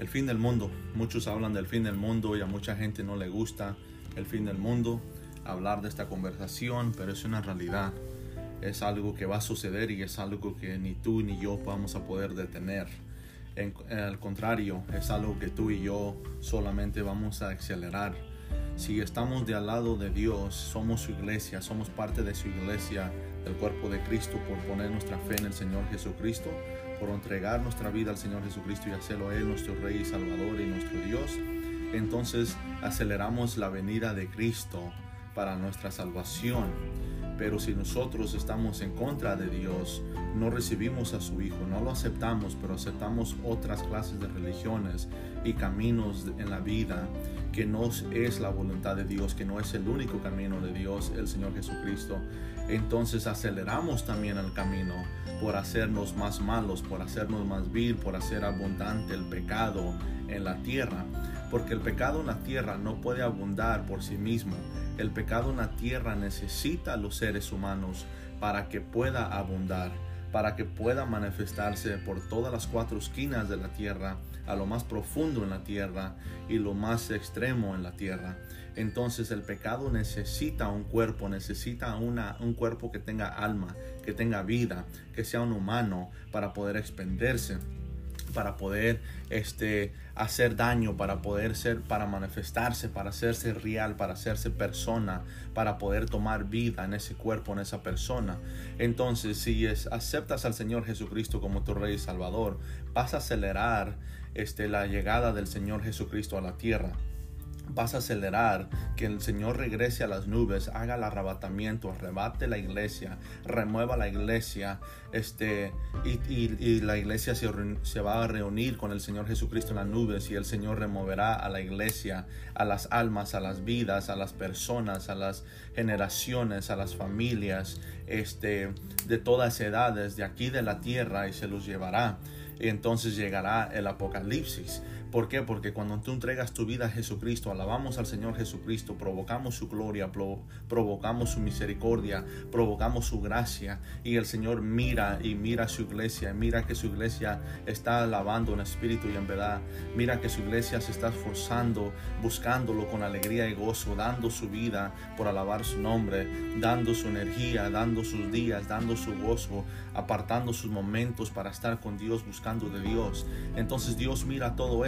El fin del mundo. Muchos hablan del fin del mundo y a mucha gente no le gusta el fin del mundo hablar de esta conversación, pero es una realidad. Es algo que va a suceder y es algo que ni tú ni yo vamos a poder detener. En, al contrario, es algo que tú y yo solamente vamos a acelerar. Si estamos de al lado de Dios, somos su iglesia, somos parte de su iglesia, del cuerpo de Cristo, por poner nuestra fe en el Señor Jesucristo, por entregar nuestra vida al Señor Jesucristo y hacerlo Él nuestro Rey y Salvador y nuestro Dios, entonces aceleramos la venida de Cristo para nuestra salvación. Pero si nosotros estamos en contra de Dios, no recibimos a su Hijo, no lo aceptamos, pero aceptamos otras clases de religiones y caminos en la vida que no es la voluntad de Dios, que no es el único camino de Dios, el Señor Jesucristo, entonces aceleramos también el camino por hacernos más malos, por hacernos más vil, por hacer abundante el pecado en la tierra. Porque el pecado en la tierra no puede abundar por sí mismo. El pecado en la tierra necesita a los seres humanos para que pueda abundar, para que pueda manifestarse por todas las cuatro esquinas de la tierra, a lo más profundo en la tierra y lo más extremo en la tierra. Entonces el pecado necesita un cuerpo, necesita una, un cuerpo que tenga alma, que tenga vida, que sea un humano para poder expenderse para poder este, hacer daño, para poder ser, para manifestarse, para hacerse real, para hacerse persona, para poder tomar vida en ese cuerpo, en esa persona. Entonces, si aceptas al Señor Jesucristo como tu Rey y Salvador, vas a acelerar este, la llegada del Señor Jesucristo a la tierra vas a acelerar que el Señor regrese a las nubes, haga el arrebatamiento, arrebate la iglesia, remueva la iglesia, este, y, la iglesia se, se, va a reunir con el Señor Jesucristo en las nubes y el Señor removerá a la iglesia, a las almas, a las vidas, a las personas, a las generaciones, a las familias, este, de todas edades, de aquí de la tierra y se los llevará. Entonces llegará el apocalipsis. ¿Por qué? Porque cuando tú entregas tu vida a Jesucristo, alabamos al Señor Jesucristo, provocamos su gloria, provocamos su misericordia, provocamos su gracia y el Señor mira y mira su iglesia, mira que su iglesia está alabando en espíritu y en verdad, mira que su iglesia se está esforzando, buscándolo con alegría y gozo, dando su vida por alabar su nombre, dando su energía, dando sus días, dando su gozo, apartando sus momentos para estar con Dios, buscando de Dios. Entonces Dios mira todo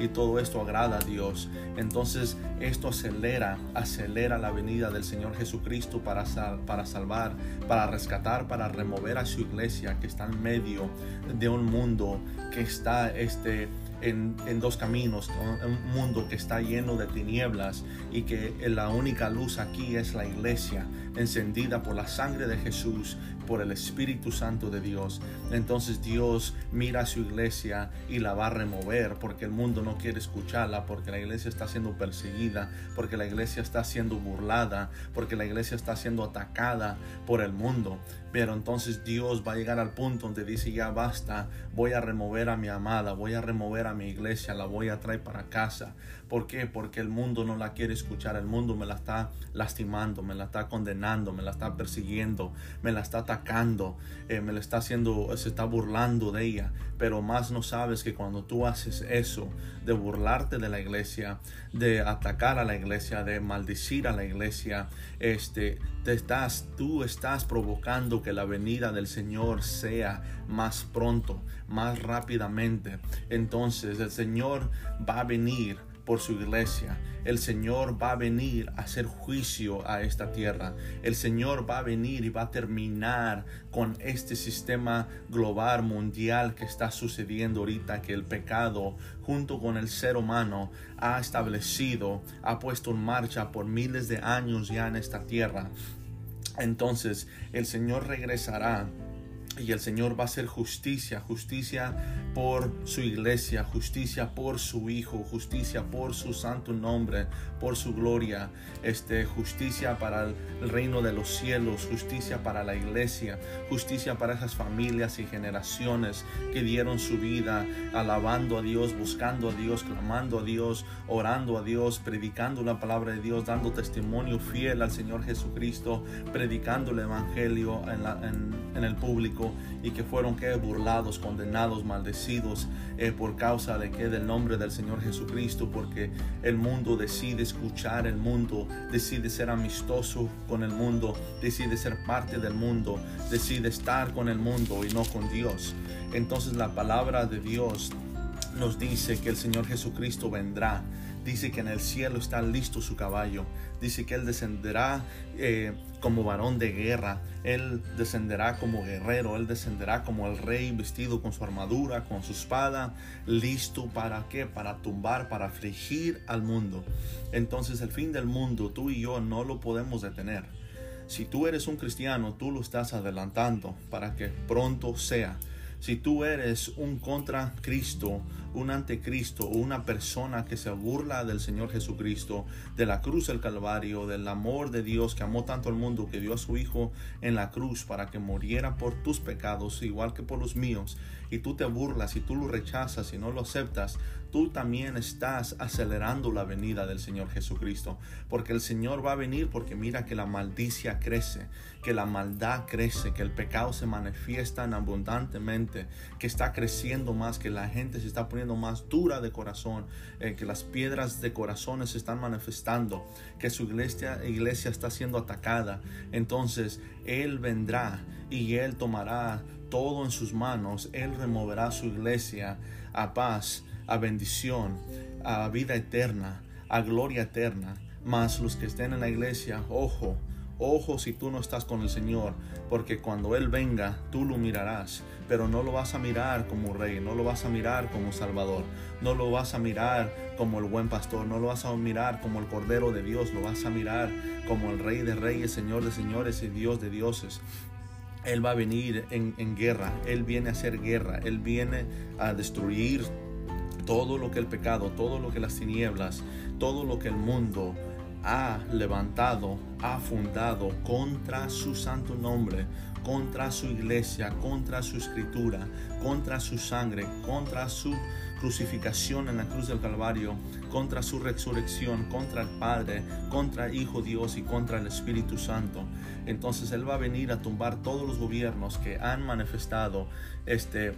y todo esto agrada a Dios. Entonces esto acelera, acelera la venida del Señor Jesucristo para, para salvar, para rescatar, para remover a su iglesia que está en medio de un mundo que está este en, dos caminos, un mundo que está lleno de tinieblas y que la única luz aquí es la iglesia, encendida por la sangre de Jesús, por el Espíritu Santo de Dios. Entonces Dios mira a su iglesia y la va a remover porque el mundo no quiere escucharla, porque la iglesia está siendo perseguida, porque la iglesia está siendo burlada, porque la iglesia está siendo atacada por el mundo. Pero entonces Dios va a llegar al punto donde dice, ya basta, voy a remover a mi amada, voy a remover a mi iglesia, la voy a traer para casa. ¿Por qué? Porque el mundo no la quiere escuchar, el mundo me la está lastimando, me la está condenando, me la está persiguiendo, me la está atacando, eh, me la está haciendo, se está burlando de ella. Pero más no sabes que cuando tú haces eso, de burlarte de la iglesia, de atacar a la iglesia, de maldecir a la iglesia, este, te estás, tú estás provocando que la venida del Señor sea más pronto, más rápidamente. Entonces el Señor va a venir por su iglesia. El Señor va a venir a hacer juicio a esta tierra. El Señor va a venir y va a terminar con este sistema global mundial que está sucediendo ahorita, que el pecado junto con el ser humano ha establecido, ha puesto en marcha por miles de años ya en esta tierra. Entonces el Señor regresará y el Señor va a hacer justicia, justicia por su iglesia, justicia por su Hijo, justicia por su santo nombre, por su gloria, este, justicia para el reino de los cielos, justicia para la iglesia, justicia para esas familias y generaciones que dieron su vida alabando a Dios, buscando a Dios, clamando a Dios, orando a Dios, predicando la palabra de Dios, dando testimonio fiel al Señor Jesucristo, predicando el Evangelio en, en el público Y que fueron que burlados, condenados, maldecidos eh, por causa de que del nombre del Señor Jesucristo, porque el mundo decide escuchar el mundo, decide ser amistoso con el mundo, decide ser parte del mundo, decide estar con el mundo y no con Dios. Entonces la palabra de Dios nos dice que el Señor Jesucristo vendrá Dice que en el cielo está listo su caballo. Dice que Él descenderá eh, como varón de guerra. Él descenderá como guerrero. Él descenderá como el rey vestido con su armadura, con su espada, listo para qué? Para tumbar, para afligir al mundo. Entonces el fin del mundo, tú y yo no lo podemos detener. Si tú eres un cristiano, tú lo estás adelantando para que pronto sea. Si tú eres un contra Cristo, un anticristo o una persona que se burla del Señor Jesucristo, de la cruz del Calvario, del amor de Dios que amó tanto al mundo que dio a su Hijo en la cruz para que muriera por tus pecados, igual que por los míos, y tú te burlas y tú lo rechazas y no lo aceptas, tú también estás acelerando la venida del Señor Jesucristo. Porque el Señor va a venir porque mira que la maldicia crece, que la maldad crece, que el pecado se manifiesta abundantemente, que está creciendo más, que la gente se está poniendo más dura de corazón, eh, que las piedras de corazones se están manifestando, que su iglesia, iglesia está siendo atacada. Entonces Él vendrá y Él tomará todo en sus manos. Él removerá su iglesia a paz a bendición, a vida eterna, a gloria eterna. Mas los que estén en la iglesia, ojo, ojo si tú no estás con el Señor, porque cuando Él venga, tú lo mirarás, pero no lo vas a mirar como rey, no lo vas a mirar como salvador, no lo vas a mirar como el buen pastor, no lo vas a mirar como el Cordero de Dios, lo vas a mirar como el Rey de Reyes, Señor de Señores y Dios de Dioses. Él va a venir en, en guerra, Él viene a hacer guerra, Él viene a destruir todo lo que el pecado, todo lo que las tinieblas, todo lo que el mundo ha levantado, ha fundado contra su santo nombre, contra su iglesia, contra su escritura, contra su sangre, contra su crucificación en la cruz del Calvario, contra su resurrección, contra el Padre, contra el Hijo Dios y contra el Espíritu Santo. Entonces Él va a venir a tumbar todos los gobiernos que han manifestado este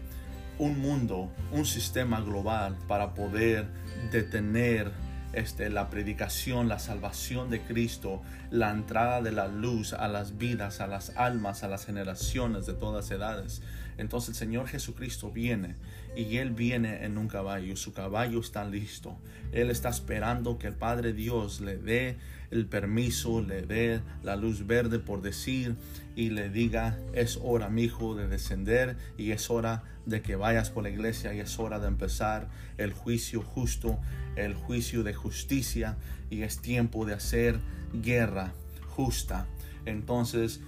un mundo, un sistema global para poder detener este, la predicación, la salvación de Cristo, la entrada de la luz a las vidas, a las almas, a las generaciones de todas edades. Entonces el Señor Jesucristo viene y Él viene en un caballo. Su caballo está listo. Él está esperando que el Padre Dios le dé el permiso, le dé la luz verde por decir y le diga, es hora, mi hijo, de descender y es hora de que vayas por la iglesia y es hora de empezar el juicio justo, el juicio de justicia y es tiempo de hacer guerra justa. Entonces,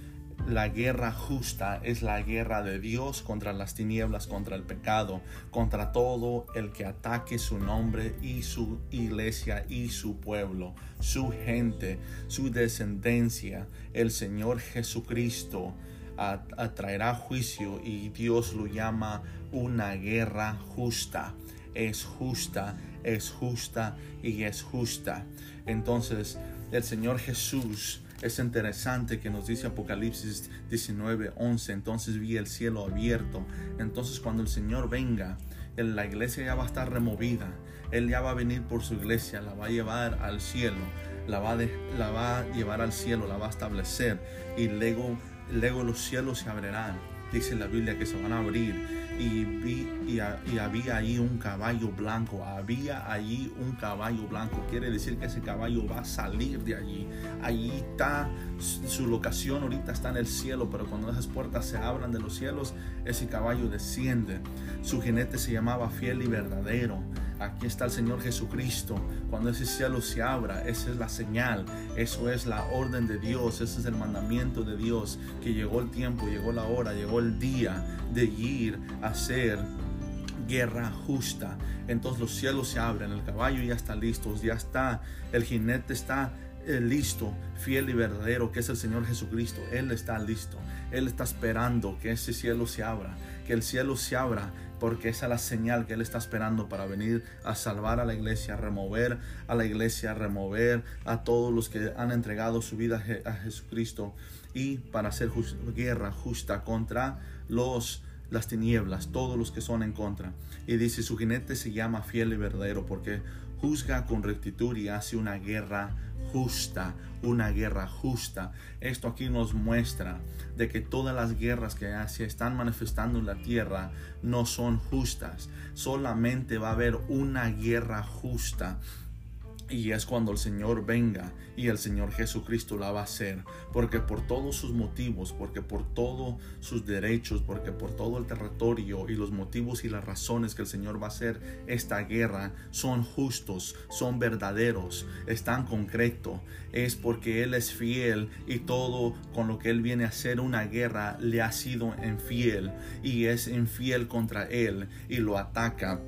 la guerra justa es la guerra de Dios contra las tinieblas, contra el pecado, contra todo el que ataque su nombre y su iglesia y su pueblo, su gente, su descendencia. El Señor Jesucristo atraerá juicio y Dios lo llama una guerra justa. Es justa, es justa y es justa. Entonces el Señor Jesús es interesante que nos dice Apocalipsis 19, 11, entonces vi el cielo abierto. Entonces cuando el Señor venga, la iglesia ya va a estar removida. Él ya va a venir por su iglesia, la va a llevar al cielo, la va, la va a llevar al cielo, la va a establecer y luego, luego los cielos se abrirán. Dice la Biblia que se van a abrir. Y, vi, y, había ahí un caballo blanco, había allí un caballo blanco, quiere decir que ese caballo va a salir de allí, allí está su locación, ahorita está en el cielo, pero cuando esas puertas se abran de los cielos, ese caballo desciende, su jinete se llamaba fiel y verdadero, aquí está el Señor Jesucristo. Cuando ese cielo se abra, esa es la señal, eso es la orden de Dios, ese es el mandamiento de Dios, que llegó el tiempo, llegó la hora, llegó el día de ir a hacer guerra justa. Entonces los cielos se abren, el caballo ya está listo, ya está, el jinete está eh, listo, fiel y verdadero, que es el Señor Jesucristo. Él está listo. Él está esperando que ese cielo se abra, que el cielo se abra, porque esa es la señal que Él está esperando para venir a salvar a la iglesia, a remover a la iglesia, a remover a todos los que han entregado su vida a Jesucristo y para hacer guerra justa contra los las tinieblas, todos los que son en contra. Y dice, su jinete se llama fiel y verdadero porque juzga con rectitud y hace una guerra justa, una guerra justa. Esto aquí nos muestra de que todas las guerras que se están manifestando en la tierra no son justas. Solamente va a haber una guerra justa y es cuando el Señor venga y el Señor Jesucristo la va a hacer. Porque por todos sus motivos, porque por todos sus derechos, porque por todo el territorio y los motivos y las razones que el Señor va a hacer esta guerra son justos, son verdaderos, están concretos. Es porque Él es fiel y todo con lo que Él viene a hacer una guerra le ha sido infiel y es infiel contra Él y lo ataca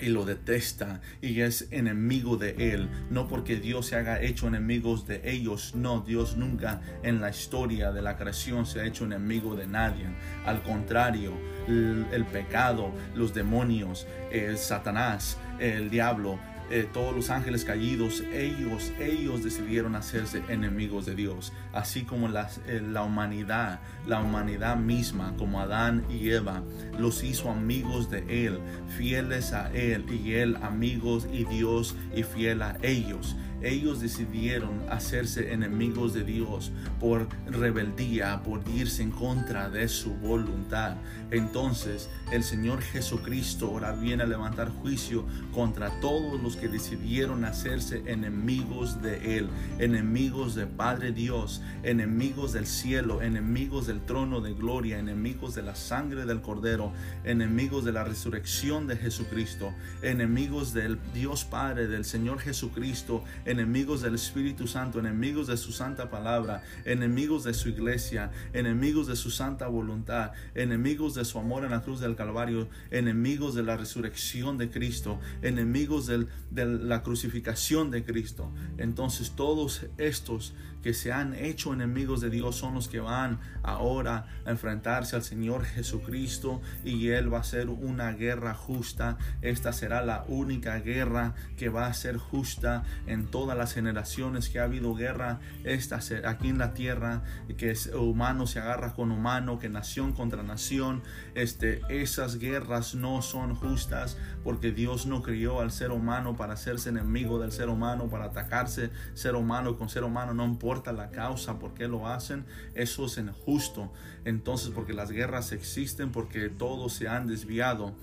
y lo detesta y es enemigo de él, no porque Dios se haga hecho enemigos de ellos, no, Dios nunca en la historia de la creación se ha hecho enemigo de nadie, al contrario, el, pecado, los demonios, el Satanás, el diablo, eh, todos los ángeles caídos, ellos, ellos decidieron hacerse enemigos de Dios, así como eh, la humanidad, la humanidad misma, como Adán y Eva, los hizo amigos de Él, fieles a Él, y Él amigos y Dios y fiel a ellos ellos decidieron hacerse enemigos de Dios por rebeldía, por irse en contra de su voluntad. Entonces el Señor Jesucristo ahora viene a levantar juicio contra todos los que decidieron hacerse enemigos de Él, enemigos del Padre Dios, enemigos del cielo, enemigos del trono de gloria, enemigos de la sangre del Cordero, enemigos de la resurrección de Jesucristo, enemigos del Dios Padre, del Señor Jesucristo, enemigos del Espíritu Santo, enemigos de su santa palabra, enemigos de su iglesia, enemigos de su santa voluntad, enemigos de su amor en la cruz del Calvario, enemigos de la resurrección de Cristo, enemigos de la crucificación de Cristo. Entonces todos estos que se han hecho enemigos de Dios son los que van ahora a enfrentarse al Señor Jesucristo y Él va a hacer una guerra justa. Esta será la única guerra que va a ser justa en todas las generaciones que ha habido guerra esta aquí en la tierra, que es humano se agarra con humano, que nación contra nación. Este, esas guerras no son justas porque Dios no crió al ser humano para hacerse enemigo del ser humano, para atacarse ser humano con ser humano, no la causa, por qué lo hacen, eso es injusto. Entonces, porque las guerras existen, porque todos se han desviado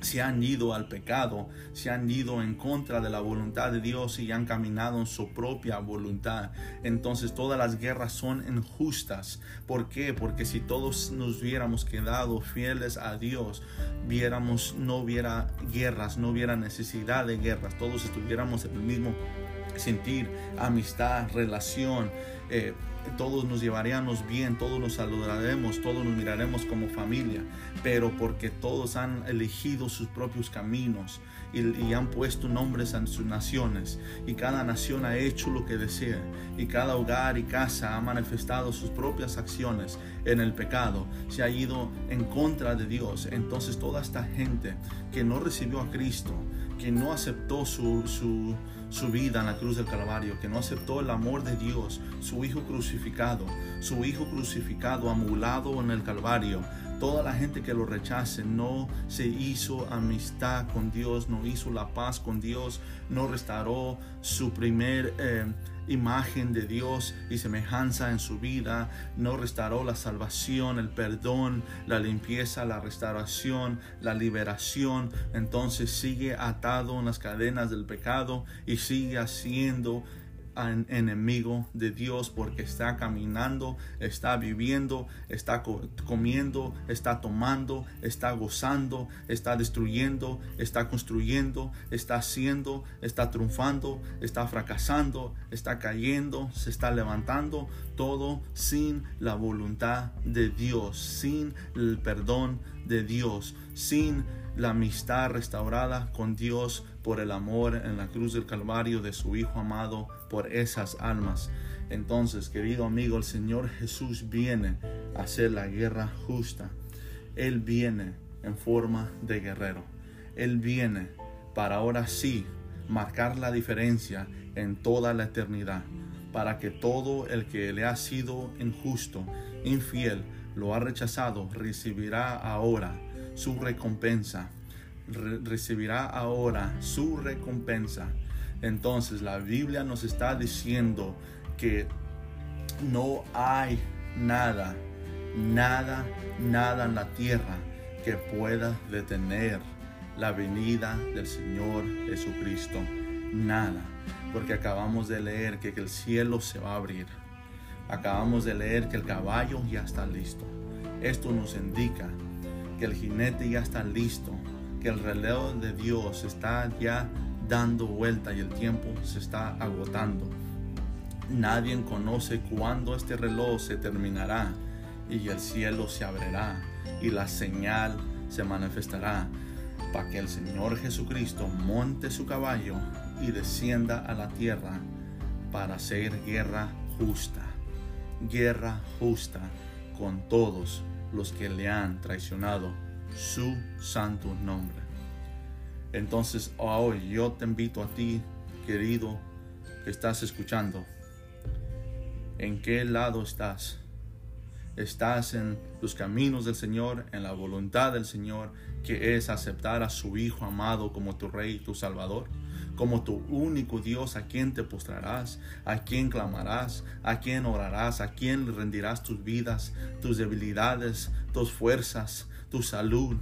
se han ido al pecado, se han ido en contra de la voluntad de Dios y han caminado en su propia voluntad. Entonces todas las guerras son injustas. ¿Por qué? Porque si todos nos hubiéramos quedado fieles a Dios, viéramos, no hubiera guerras, no hubiera necesidad de guerras, todos estuviéramos en el mismo sentir, amistad, relación. Eh, todos nos llevaríamos bien, todos nos saludaremos, todos nos miraremos como familia, pero porque todos han elegido sus propios caminos y, han puesto nombres en sus naciones y cada nación ha hecho lo que desea y cada hogar y casa ha manifestado sus propias acciones en el pecado, se ha ido en contra de Dios. Entonces toda esta gente que no recibió a Cristo, que no aceptó su, su su vida en la cruz del Calvario, que no aceptó el amor de Dios, su Hijo crucificado, su Hijo crucificado, amulado en el Calvario. Toda la gente que lo rechace no se hizo amistad con Dios, no hizo la paz con Dios, no restauró su primer... Eh, imagen de Dios y semejanza en su vida, no restauró la salvación, el perdón, la limpieza, la restauración, la liberación, entonces sigue atado en las cadenas del pecado y sigue haciendo enemigo de Dios porque está caminando, está viviendo, está comiendo, está tomando, está gozando, está destruyendo, está construyendo, está haciendo, está triunfando, está fracasando, está cayendo, se está levantando, todo sin la voluntad de Dios, sin el perdón de Dios, sin la amistad restaurada con Dios por el amor en la cruz del Calvario de su Hijo amado, por esas almas. Entonces, querido amigo, el Señor Jesús viene a hacer la guerra justa. Él viene en forma de guerrero. Él viene para ahora sí marcar la diferencia en toda la eternidad, para que todo el que le ha sido injusto, infiel, lo ha rechazado, recibirá ahora su recompensa. Recibirá ahora su recompensa. Entonces la Biblia nos está diciendo que no hay nada, nada, nada en la tierra que pueda detener la venida del Señor Jesucristo. Nada, porque acabamos de leer que, el cielo se va a abrir. Acabamos de leer que el caballo ya está listo. Esto nos indica que el jinete ya está listo, que el reloj de Dios está ya dando vuelta y el tiempo se está agotando. Nadie conoce cuándo este reloj se terminará y el cielo se abrirá y la señal se manifestará para que el Señor Jesucristo monte su caballo y descienda a la tierra para hacer guerra justa, guerra justa con todos los que le han traicionado su santo nombre. Entonces hoy yo te invito a ti, querido, que estás escuchando, ¿en qué lado estás? estás en los caminos del Señor, en la voluntad del Señor, que es aceptar a su Hijo amado como tu Rey tu Salvador, como tu único Dios a quien te postrarás, a quien clamarás, a quien orarás, a quien rendirás tus vidas, tus debilidades, tus fuerzas, tu salud,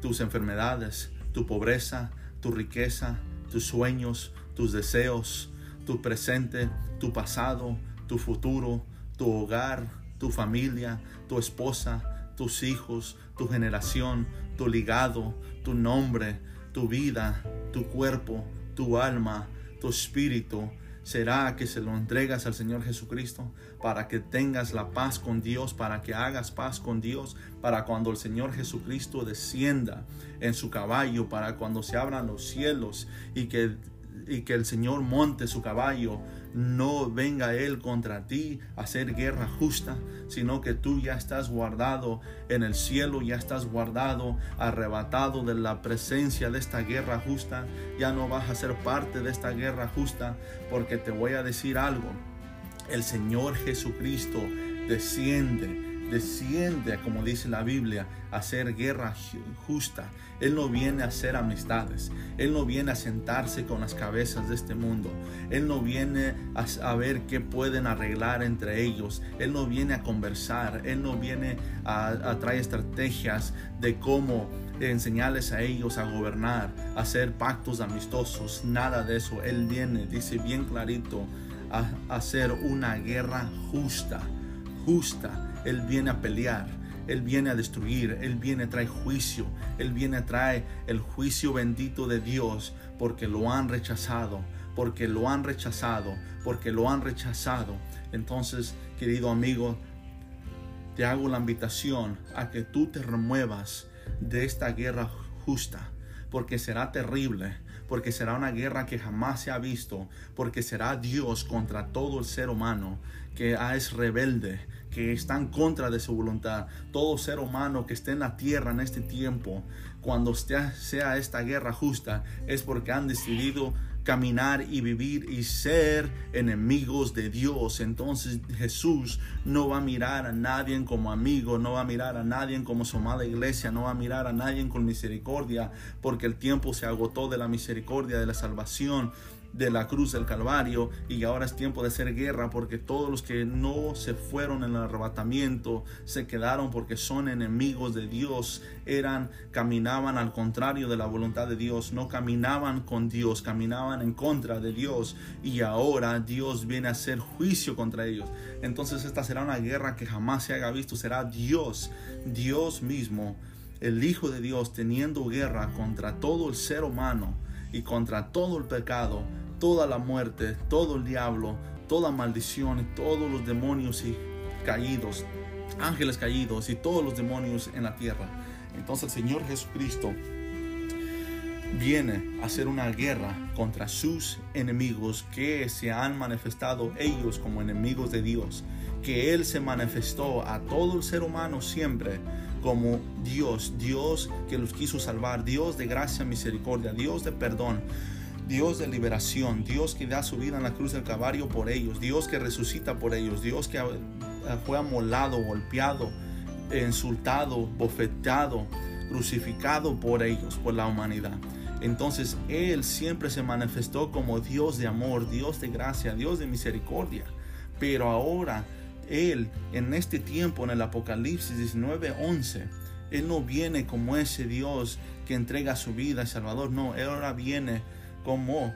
tus enfermedades, tu pobreza, tu riqueza, tus sueños, tus deseos, tu presente, tu pasado, tu futuro, tu hogar, tu familia, tu esposa, tus hijos, tu generación, tu ligado, tu nombre, tu vida, tu cuerpo, tu alma, tu espíritu, será que se lo entregas al Señor Jesucristo para que tengas la paz con Dios, para que hagas paz con Dios, para cuando el Señor Jesucristo descienda en su caballo, para cuando se abran los cielos y que, y que el Señor monte su caballo no venga Él contra ti a hacer guerra justa, sino que tú ya estás guardado en el cielo, ya estás guardado, arrebatado de la presencia de esta guerra justa, ya no vas a ser parte de esta guerra justa, porque te voy a decir algo, el Señor Jesucristo desciende desciende, como dice la Biblia, a hacer guerra justa. Él no viene a hacer amistades. Él no viene a sentarse con las cabezas de este mundo. Él no viene a, ver qué pueden arreglar entre ellos. Él no viene a conversar. Él no viene a, a traer estrategias de cómo enseñarles a ellos a gobernar, a hacer pactos amistosos. Nada de eso. Él viene, dice bien clarito, a hacer una guerra justa. Justa él viene a pelear, Él viene a destruir, Él viene a traer juicio, Él viene a traer el juicio bendito de Dios porque lo han rechazado, porque lo han rechazado, porque lo han rechazado. Entonces, querido amigo, te hago la invitación a que tú te remuevas de esta guerra justa, porque será terrible, porque será una guerra que jamás se ha visto, porque será Dios contra todo el ser humano que es rebelde, que está en contra de su voluntad. Todo ser humano que esté en la tierra en este tiempo, cuando sea esta guerra justa, es porque han decidido caminar y vivir y ser enemigos de Dios. Entonces Jesús no va a mirar a nadie como amigo, no va a mirar a nadie como su amada iglesia, no va a mirar a nadie con misericordia, porque el tiempo se agotó de la misericordia, de la salvación de la cruz del Calvario y ahora es tiempo de hacer guerra porque todos los que no se fueron en el arrebatamiento se quedaron porque son enemigos de Dios, eran caminaban al contrario de la voluntad de Dios, no caminaban con Dios, caminaban en contra de Dios y ahora Dios viene a hacer juicio contra ellos. Entonces esta será una guerra que jamás se haya visto, será Dios, Dios mismo, el Hijo de Dios teniendo guerra contra todo el ser humano y contra todo el pecado, toda la muerte, todo el diablo, toda maldición, todos los demonios y caídos, ángeles caídos y todos los demonios en la tierra. Entonces el Señor Jesucristo viene a hacer una guerra contra sus enemigos que se han manifestado ellos como enemigos de Dios, que Él se manifestó a todo el ser humano siempre como Dios, Dios que los quiso salvar, Dios de gracia, misericordia, Dios de perdón. Dios de liberación, Dios que da su vida en la cruz del Calvario por ellos, Dios que resucita por ellos, Dios que fue amolado, golpeado, insultado, bofeteado, crucificado por ellos, por la humanidad. Entonces Él siempre se manifestó como Dios de amor, Dios de gracia, Dios de misericordia. Pero ahora Él, en este tiempo, en el Apocalipsis 19:11, Él no viene como ese Dios que entrega su vida al Salvador. No, Él ahora viene como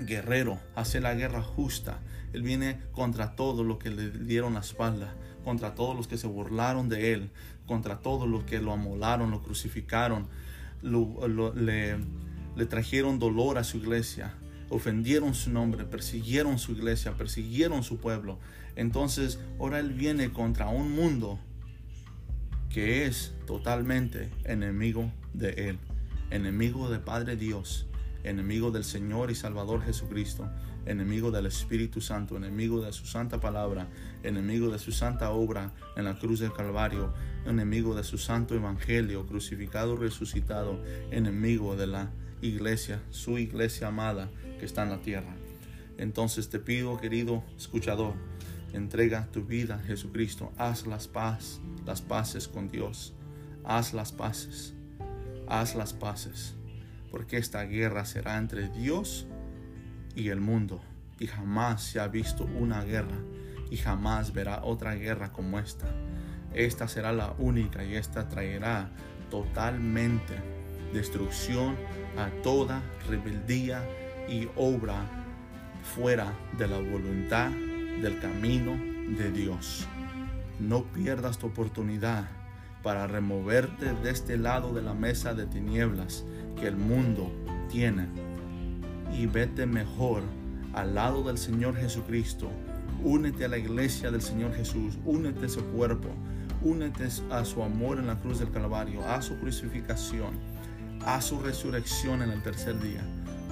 guerrero, hace la guerra justa. Él viene contra todos los que le dieron la espalda, contra todos los que se burlaron de Él, contra todos los que lo amolaron, lo crucificaron le trajeron dolor a su iglesia, ofendieron su nombre, persiguieron su iglesia, persiguieron su pueblo. Entonces ahora Él viene contra un mundo que es totalmente enemigo de Él, enemigo de Padre Dios, enemigo del Señor y Salvador Jesucristo, enemigo del Espíritu Santo, enemigo de su santa palabra, enemigo de su santa obra en la cruz del Calvario, enemigo de su santo evangelio, crucificado, resucitado, enemigo de la iglesia, su iglesia amada que está en la tierra. Entonces te pido, querido escuchador, entrega tu vida a Jesucristo, haz las paz, las paces con Dios, haz las paces, haz las paces, porque esta guerra será entre Dios y el mundo, y jamás se ha visto una guerra, y jamás verá otra guerra como esta. Esta será la única y esta traerá totalmente destrucción a toda rebeldía y obra fuera de la voluntad del camino de Dios. No pierdas tu oportunidad para removerte de este lado de la mesa de tinieblas que el mundo tiene y vete mejor al lado del Señor Jesucristo. Únete a la iglesia del Señor Jesús, únete a su cuerpo, únete a su amor en la cruz del Calvario, a su crucificación, a su resurrección en el tercer día.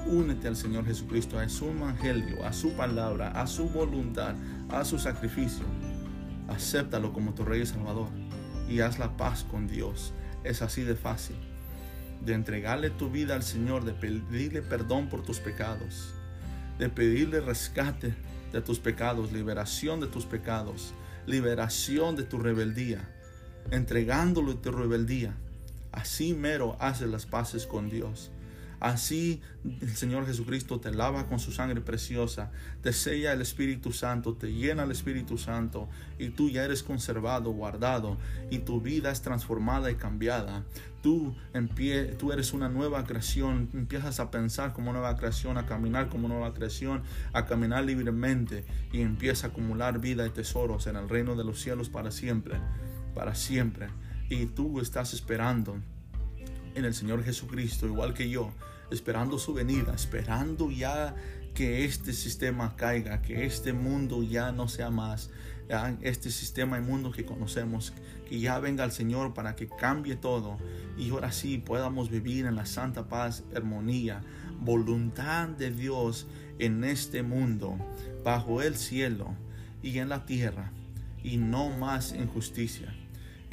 Únete al Señor Jesucristo, a su evangelio, a su palabra, a su voluntad, a su sacrificio. Acéptalo como tu Rey y Salvador y haz la paz con Dios. Es así de fácil de entregarle tu vida al Señor, de pedirle perdón por tus pecados, de pedirle rescate de tus pecados, liberación de tus pecados, liberación de tu rebeldía, entregándole tu rebeldía. Así mero haces las paces con Dios. Así el Señor Jesucristo te lava con su sangre preciosa, te sella el Espíritu Santo, te llena el Espíritu Santo y tú ya eres conservado, guardado y tu vida es transformada y cambiada. Tú, tú eres una nueva creación, empiezas a pensar como nueva creación, a caminar como nueva creación, a caminar libremente y empieza a acumular vida y tesoros en el reino de los cielos para siempre, para siempre. Y tú estás esperando en el Señor Jesucristo, igual que yo, esperando su venida, esperando ya que este sistema caiga, que este mundo ya no sea más, este sistema inmundo que conocemos, que ya venga el Señor para que cambie todo y ahora sí podamos vivir en la santa paz, armonía, voluntad de Dios en este mundo, bajo el cielo y en la tierra, y no más injusticia.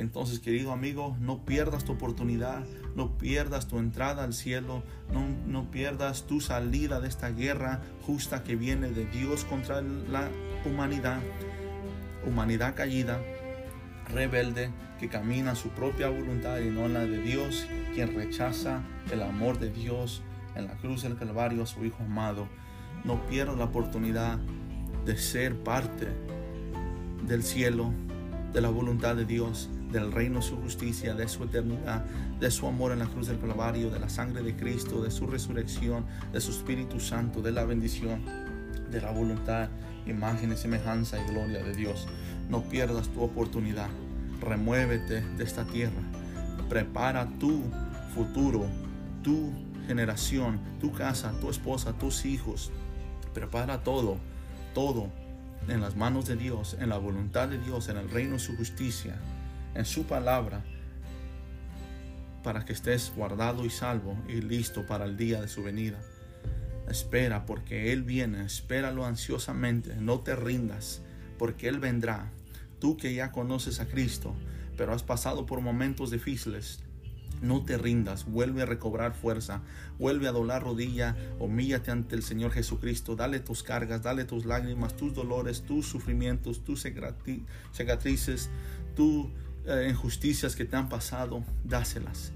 Entonces, querido amigo, no pierdas tu oportunidad, no pierdas tu entrada al cielo, no, no, pierdas tu salida de esta guerra justa que viene de Dios contra la humanidad, humanidad caída, rebelde, que camina su propia voluntad y no la de Dios, quien rechaza el amor de Dios en la cruz del Calvario a su Hijo amado. No pierdas la oportunidad de ser parte del cielo, de la voluntad de Dios, del reino, su justicia, de su eternidad, de su amor en la cruz del Calvario, de la sangre de Cristo, de su resurrección, de su Espíritu Santo, de la bendición, de la voluntad, imagen semejanza y gloria de Dios. No pierdas tu oportunidad. Remuévete de esta tierra. Prepara tu futuro, tu generación, tu casa, tu esposa, tus hijos. Prepara todo, todo en las manos de Dios, en la voluntad de Dios, en el reino de su justicia en su palabra para que estés guardado y salvo y listo para el día de su venida. Espera porque Él viene, espéralo ansiosamente, no te rindas, porque Él vendrá. Tú que ya conoces a Cristo, pero has pasado por momentos difíciles, no te rindas, vuelve a recobrar fuerza, vuelve a doblar rodilla, humíllate ante el Señor Jesucristo, dale tus cargas, dale tus lágrimas, tus dolores, tus sufrimientos, tus cicatrices, tus eh, injusticias que te han pasado, dáselas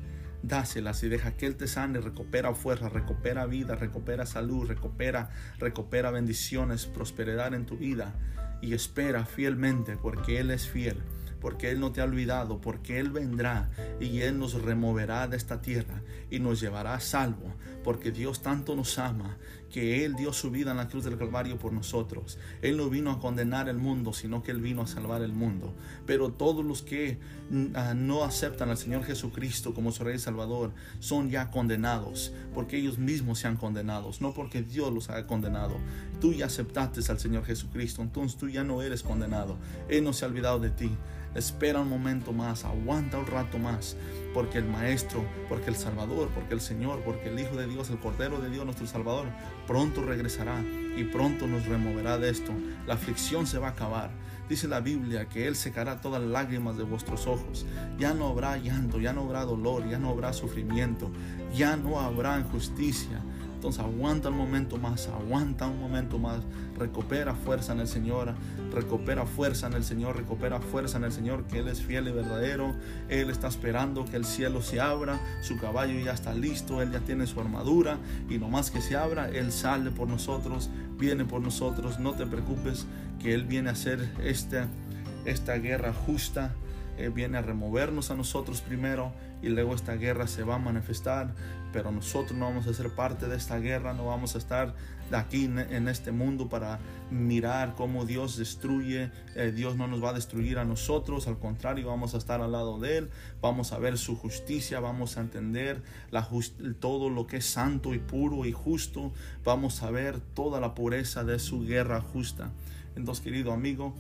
dáselas y deja que Él te sane, recupera fuerza, recupera vida, recupera salud, recupera, recupera bendiciones, prosperidad en tu vida y espera fielmente porque Él es fiel porque Él no te ha olvidado, porque Él vendrá y Él nos removerá de esta tierra y nos llevará a salvo, porque Dios tanto nos ama que Él dio su vida en la cruz del Calvario por nosotros. Él no vino a condenar el mundo, sino que Él vino a salvar el mundo. Pero todos los que ah, no aceptan al Señor Jesucristo como su Rey y Salvador son ya condenados, porque ellos mismos se han condenado, no porque Dios los haya condenado. Tú ya aceptaste al Señor Jesucristo, entonces tú ya no eres condenado. Él no se ha olvidado de ti. Espera un momento más, aguanta un rato más, porque el Maestro, porque el Salvador, porque el Señor, porque el Hijo de Dios, el Cordero de Dios, nuestro Salvador, pronto regresará y pronto nos removerá de esto. La aflicción se va a acabar. Dice la Biblia que Él secará todas las lágrimas de vuestros ojos. Ya no habrá llanto, ya no habrá dolor, ya no habrá sufrimiento, ya no habrá injusticia entonces aguanta un momento más, aguanta un momento más, recupera fuerza en el Señor, recupera fuerza en el Señor, recupera fuerza en el Señor, que Él es fiel y verdadero, Él está esperando que el cielo se abra, su caballo ya está listo, Él ya tiene su armadura y nomás que se abra, Él sale por nosotros, viene por nosotros, no te preocupes que Él viene a hacer esta, esta guerra justa él viene a removernos a nosotros primero y luego esta guerra se va a manifestar, pero nosotros no vamos a ser parte de esta guerra, no vamos a estar aquí en este mundo para mirar cómo Dios destruye, eh, Dios no nos va a destruir a nosotros, al contrario, vamos a estar al lado de Él, vamos a ver su justicia, vamos a entender todo lo que es santo y puro y justo, vamos a ver toda la pureza de su guerra justa. Entonces, querido amigo,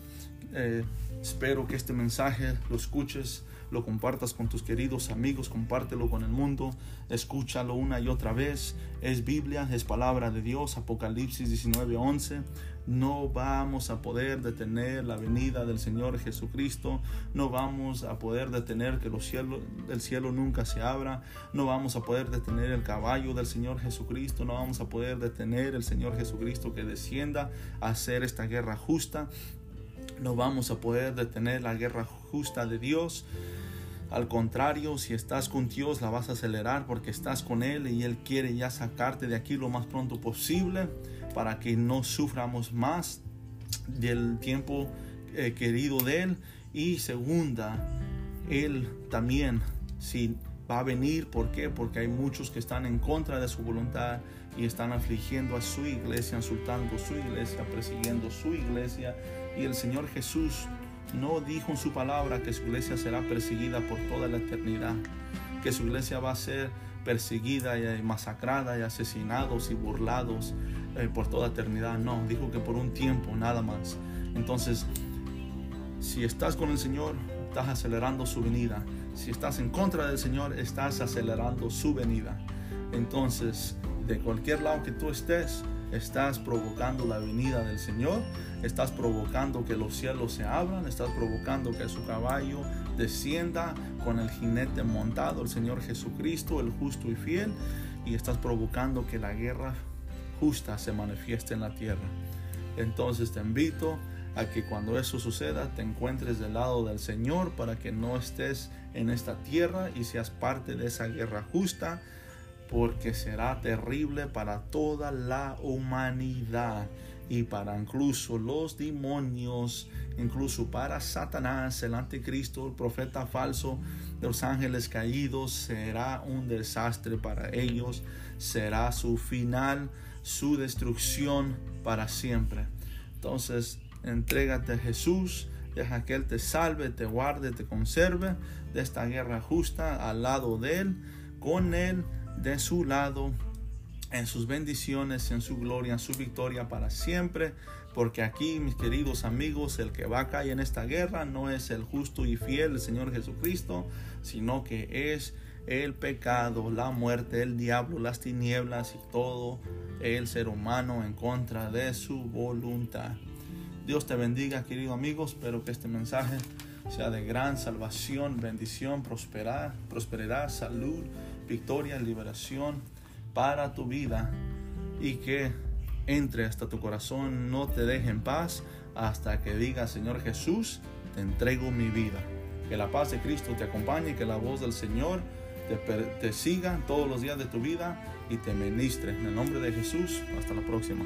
eh, espero que este mensaje lo escuches, lo compartas con tus queridos amigos, compártelo con el mundo, escúchalo una y otra vez. Es Biblia, es palabra de Dios, Apocalipsis 19:11. No vamos a poder detener la venida del Señor Jesucristo, no vamos a poder detener que del cielo nunca se abra, no vamos a poder detener el caballo del Señor Jesucristo, no vamos a poder detener el Señor Jesucristo que descienda a hacer esta guerra justa no vamos a poder detener la guerra justa de Dios. Al contrario, si estás con Dios, la vas a acelerar porque estás con Él y Él quiere ya sacarte de aquí lo más pronto posible para que no suframos más del tiempo eh, querido de Él. Y segunda, Él también, si va a venir, ¿por qué? Porque hay muchos que están en contra de su voluntad y están afligiendo a su iglesia, insultando su iglesia, persiguiendo su iglesia y el Señor Jesús no dijo en su palabra que su iglesia será perseguida por toda la eternidad, que su iglesia va a ser perseguida y masacrada y asesinados y burlados eh, por toda eternidad. No, dijo que por un tiempo, nada más. Entonces, si estás con el Señor, estás acelerando su venida. Si estás en contra del Señor, estás acelerando su venida. Entonces, de cualquier lado que tú estés, estás provocando la venida del Señor, estás provocando que los cielos se abran, estás provocando que su caballo descienda con el jinete montado, el Señor Jesucristo, el justo y fiel, y estás provocando que la guerra justa se manifieste en la tierra. Entonces te invito a que cuando eso suceda te encuentres del lado del Señor para que no estés en esta tierra y seas parte de esa guerra justa porque será terrible para toda la humanidad y para incluso los demonios, incluso para Satanás, el anticristo, el profeta falso, los ángeles caídos, será un desastre para ellos, será su final, su destrucción para siempre. Entonces, entrégate a Jesús, deja que Él te salve, te guarde, te conserve de esta guerra justa al lado de Él, con Él de su lado en sus bendiciones, en su gloria, en su victoria para siempre. Porque aquí, mis queridos amigos, el que va a caer en esta guerra no es el justo y fiel, el Señor Jesucristo, sino que es el pecado, la muerte, el diablo, las tinieblas y todo el ser humano en contra de su voluntad. Dios te bendiga, querido amigo. Espero que este mensaje sea de gran salvación, bendición, prosperar, prosperidad, salud, victoria, liberación para tu vida y que entre hasta tu corazón, no te deje en paz hasta que diga, Señor Jesús, te entrego mi vida. Que la paz de Cristo te acompañe que la voz del Señor te, te siga todos los días de tu vida y te ministre. En el nombre de Jesús, hasta la próxima.